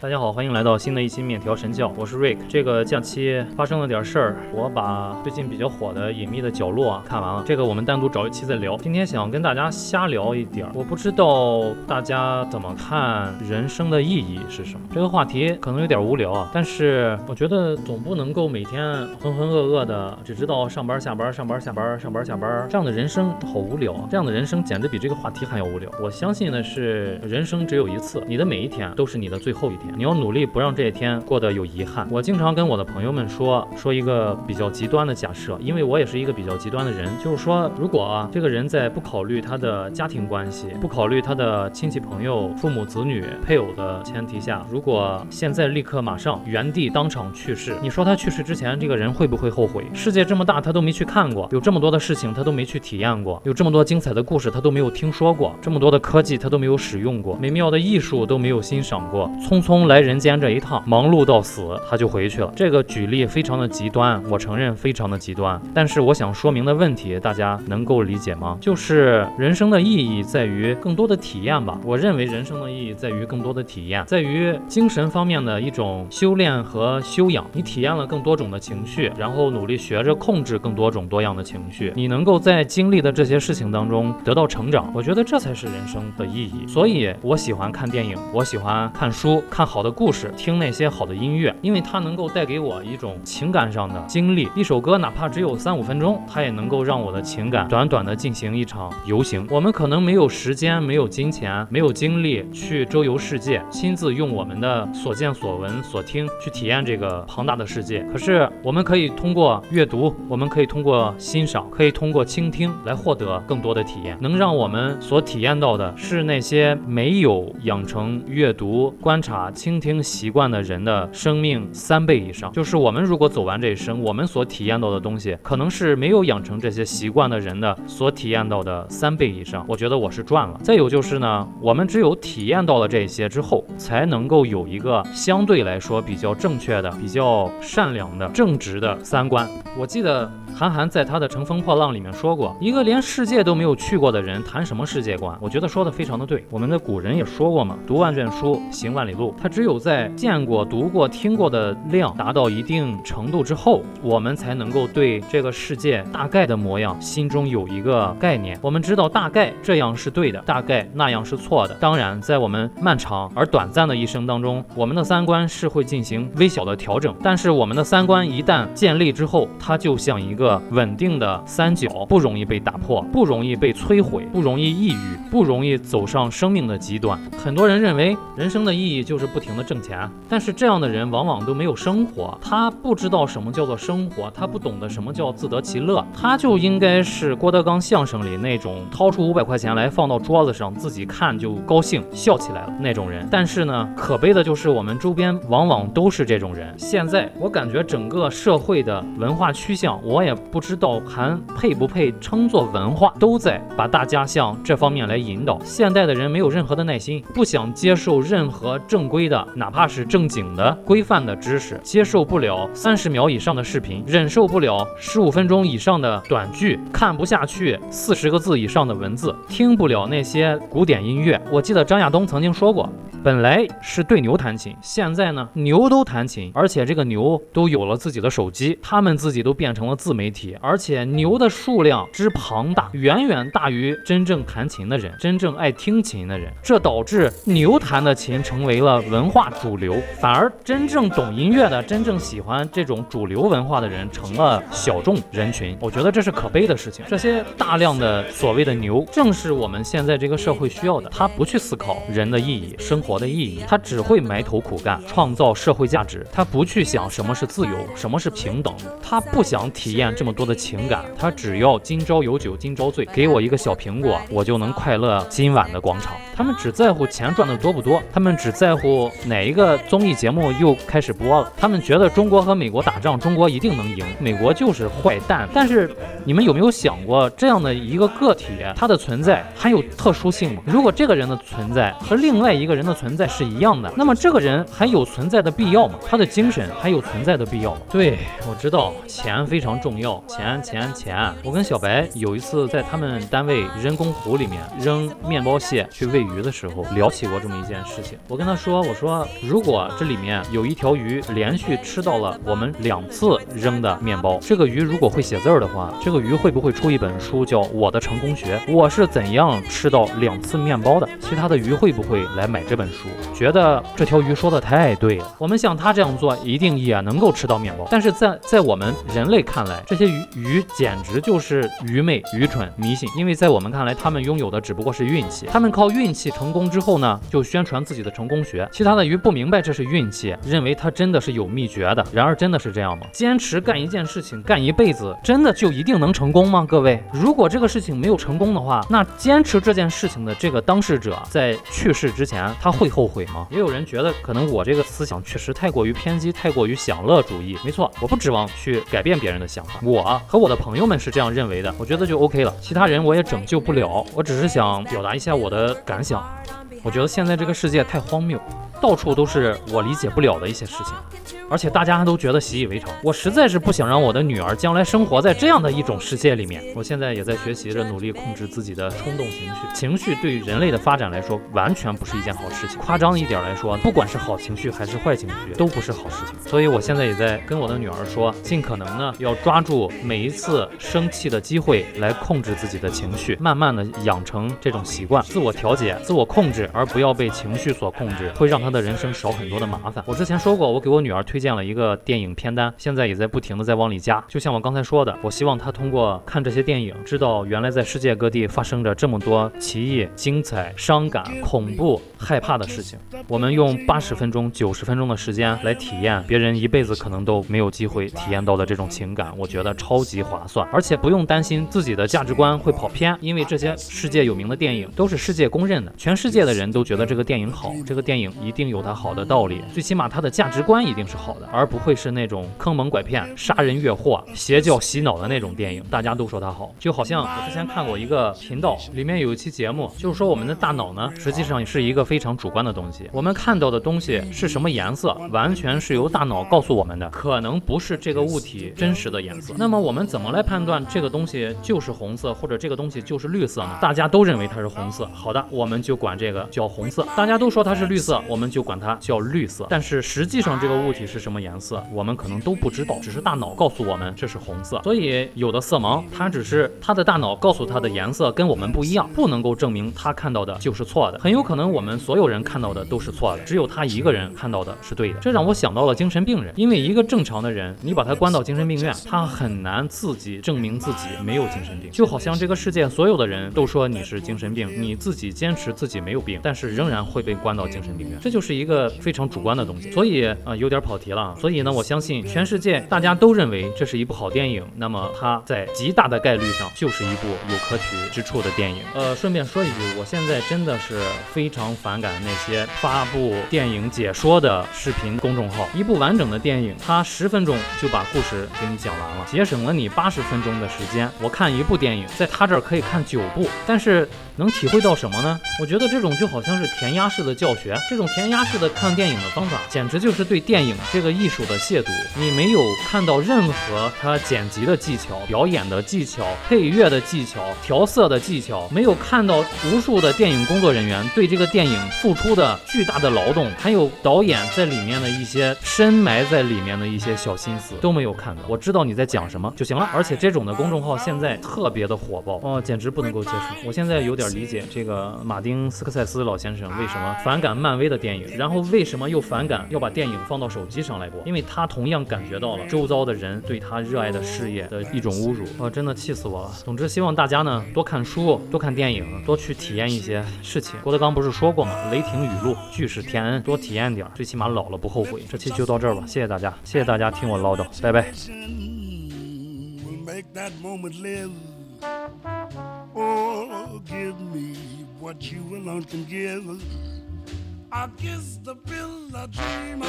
大家好，欢迎来到新的一期面条神教，我是 Rick。这个假期发生了点事儿，我把最近比较火的《隐秘的角落》啊看完了，这个我们单独找一期再聊。今天想跟大家瞎聊一点，我不知道大家怎么看人生的意义是什么。这个话题可能有点无聊啊，但是我觉得总不能够每天浑浑噩噩的，只知道上班下班上班下班上班下班，这样的人生好无聊啊！这样的人生简直比这个话题还要无聊。我相信的是，人生只有一次，你的每一天都是你的最后一天。你要努力不让这一天过得有遗憾。我经常跟我的朋友们说说一个比较极端的假设，因为我也是一个比较极端的人，就是说，如果啊这个人在不考虑他的家庭关系，不考虑他的亲戚朋友、父母子女、配偶的前提下，如果现在立刻马上原地当场去世，你说他去世之前这个人会不会后悔？世界这么大，他都没去看过；有这么多的事情，他都没去体验过；有这么多精彩的故事，他都没有听说过；这么多的科技，他都没有使用过；美妙的艺术都没有欣赏过。匆匆来人。间这一趟忙碌到死，他就回去了。这个举例非常的极端，我承认非常的极端。但是我想说明的问题，大家能够理解吗？就是人生的意义在于更多的体验吧。我认为人生的意义在于更多的体验，在于精神方面的一种修炼和修养。你体验了更多种的情绪，然后努力学着控制更多种多样的情绪。你能够在经历的这些事情当中得到成长，我觉得这才是人生的意义。所以我喜欢看电影，我喜欢看书，看好的故。事，听那些好的音乐，因为它能够带给我一种情感上的经历。一首歌哪怕只有三五分钟，它也能够让我的情感短短的进行一场游行。我们可能没有时间，没有金钱，没有精力去周游世界，亲自用我们的所见所闻所听去体验这个庞大的世界。可是我们可以通过阅读，我们可以通过欣赏，可以通过倾听来获得更多的体验。能让我们所体验到的是那些没有养成阅读、观察、倾听。习惯的人的生命三倍以上，就是我们如果走完这一生，我们所体验到的东西，可能是没有养成这些习惯的人的所体验到的三倍以上。我觉得我是赚了。再有就是呢，我们只有体验到了这些之后，才能够有一个相对来说比较正确的、比较善良的、正直的三观。我记得。韩寒在他的《乘风破浪》里面说过，一个连世界都没有去过的人谈什么世界观？我觉得说的非常的对。我们的古人也说过嘛，读万卷书，行万里路。他只有在见过、读过、听过的量达到一定程度之后，我们才能够对这个世界大概的模样心中有一个概念。我们知道大概这样是对的，大概那样是错的。当然，在我们漫长而短暂的一生当中，我们的三观是会进行微小的调整。但是我们的三观一旦建立之后，它就像一个。稳定的三角不容易被打破，不容易被摧毁，不容易抑郁，不容易走上生命的极端。很多人认为人生的意义就是不停的挣钱，但是这样的人往往都没有生活，他不知道什么叫做生活，他不懂得什么叫自得其乐，他就应该是郭德纲相声里那种掏出五百块钱来放到桌子上，自己看就高兴笑起来了那种人。但是呢，可悲的就是我们周边往往都是这种人。现在我感觉整个社会的文化趋向，我也。也不知道还配不配称作文化，都在把大家向这方面来引导。现代的人没有任何的耐心，不想接受任何正规的，哪怕是正经的、规范的知识，接受不了三十秒以上的视频，忍受不了十五分钟以上的短剧，看不下去四十个字以上的文字，听不了那些古典音乐。我记得张亚东曾经说过。本来是对牛弹琴，现在呢牛都弹琴，而且这个牛都有了自己的手机，他们自己都变成了自媒体，而且牛的数量之庞大，远远大于真正弹琴的人，真正爱听琴的人。这导致牛弹的琴成为了文化主流，反而真正懂音乐的、真正喜欢这种主流文化的人成了小众人群。我觉得这是可悲的事情。这些大量的所谓的牛，正是我们现在这个社会需要的。他不去思考人的意义、生。活的意义，他只会埋头苦干，创造社会价值。他不去想什么是自由，什么是平等。他不想体验这么多的情感，他只要今朝有酒今朝醉，给我一个小苹果，我就能快乐今晚的广场。他们只在乎钱赚的多不多，他们只在乎哪一个综艺节目又开始播了。他们觉得中国和美国打仗，中国一定能赢，美国就是坏蛋。但是你们有没有想过，这样的一个个体，它的存在还有特殊性吗？如果这个人的存在和另外一个人的存在是一样的，那么这个人还有存在的必要吗？他的精神还有存在的必要吗？对，我知道钱非常重要，钱钱钱。我跟小白有一次在他们单位人工湖里面扔面包屑去喂鱼的时候，聊起过这么一件事情。我跟他说，我说如果这里面有一条鱼连续吃到了我们两次扔的面包，这个鱼如果会写字儿的话，这个鱼会不会出一本书叫《我的成功学》？我是怎样吃到两次面包的？其他的鱼会不会来买这本觉得这条鱼说的太对了。我们像他这样做，一定也能够吃到面包。但是在在我们人类看来，这些鱼鱼简直就是愚昧、愚蠢、迷信。因为在我们看来，他们拥有的只不过是运气。他们靠运气成功之后呢，就宣传自己的成功学。其他的鱼不明白这是运气，认为它真的是有秘诀的。然而真的是这样吗？坚持干一件事情干一辈子，真的就一定能成功吗？各位，如果这个事情没有成功的话，那坚持这件事情的这个当事者在去世之前，他会后悔吗？也有人觉得，可能我这个思想确实太过于偏激，太过于享乐主义。没错，我不指望去改变别人的想法，我和我的朋友们是这样认为的，我觉得就 OK 了。其他人我也拯救不了，我只是想表达一下我的感想。我觉得现在这个世界太荒谬，到处都是我理解不了的一些事情。而且大家还都觉得习以为常，我实在是不想让我的女儿将来生活在这样的一种世界里面。我现在也在学习着努力控制自己的冲动情绪，情绪对于人类的发展来说完全不是一件好事情。夸张一点来说，不管是好情绪还是坏情绪，都不是好事情。所以我现在也在跟我的女儿说，尽可能呢要抓住每一次生气的机会来控制自己的情绪，慢慢的养成这种习惯，自我调节、自我控制，而不要被情绪所控制，会让她的人生少很多的麻烦。我之前说过，我给我女儿推。推荐了一个电影片单，现在也在不停的在往里加。就像我刚才说的，我希望他通过看这些电影，知道原来在世界各地发生着这么多奇异、精彩、伤感、恐怖、害怕的事情。我们用八十分钟、九十分钟的时间来体验别人一辈子可能都没有机会体验到的这种情感，我觉得超级划算，而且不用担心自己的价值观会跑偏，因为这些世界有名的电影都是世界公认的，全世界的人都觉得这个电影好，这个电影一定有它好的道理，最起码它的价值观一定是好。好的，而不会是那种坑蒙拐骗、杀人越货、邪教洗脑的那种电影。大家都说它好，就好像我之前看过一个频道，里面有一期节目，就是说我们的大脑呢，实际上是一个非常主观的东西。我们看到的东西是什么颜色，完全是由大脑告诉我们的，可能不是这个物体真实的颜色。那么我们怎么来判断这个东西就是红色，或者这个东西就是绿色呢？大家都认为它是红色，好的，我们就管这个叫红色。大家都说它是绿色，我们就管它叫绿色。但是实际上这个物体是。是什么颜色，我们可能都不知道，只是大脑告诉我们这是红色。所以有的色盲，他只是他的大脑告诉他的颜色跟我们不一样，不能够证明他看到的就是错的。很有可能我们所有人看到的都是错的，只有他一个人看到的是对的。这让我想到了精神病人，因为一个正常的人，你把他关到精神病院，他很难自己证明自己没有精神病。就好像这个世界所有的人都说你是精神病，你自己坚持自己没有病，但是仍然会被关到精神病院，这就是一个非常主观的东西。所以啊，有点跑题。了，所以呢，我相信全世界大家都认为这是一部好电影，那么它在极大的概率上就是一部有可取之处的电影。呃，顺便说一句，我现在真的是非常反感那些发布电影解说的视频公众号。一部完整的电影，它十分钟就把故事给你讲完了，节省了你八十分钟的时间。我看一部电影，在他这儿可以看九部，但是能体会到什么呢？我觉得这种就好像是填鸭式的教学，这种填鸭式的看电影的方法，简直就是对电影。这个艺术的亵渎，你没有看到任何他剪辑的技巧、表演的技巧、配乐的技巧、调色的技巧，没有看到无数的电影工作人员对这个电影付出的巨大的劳动，还有导演在里面的一些深埋在里面的一些小心思都没有看到。我知道你在讲什么就行了。而且这种的公众号现在特别的火爆哦，简直不能够接受。我现在有点理解这个马丁斯科塞斯老先生为什么反感漫威的电影，然后为什么又反感要把电影放到手机上。来过，因为他同样感觉到了周遭的人对他热爱的事业的一种侮辱，啊，真的气死我了。总之，希望大家呢多看书，多看电影，多去体验一些事情。郭德纲不是说过吗？雷霆雨露俱是天恩，多体验点，最起码老了不后悔。这期就到这儿吧，谢谢大家，谢谢大家听我唠叨，拜拜。I kiss the pill a dreamer.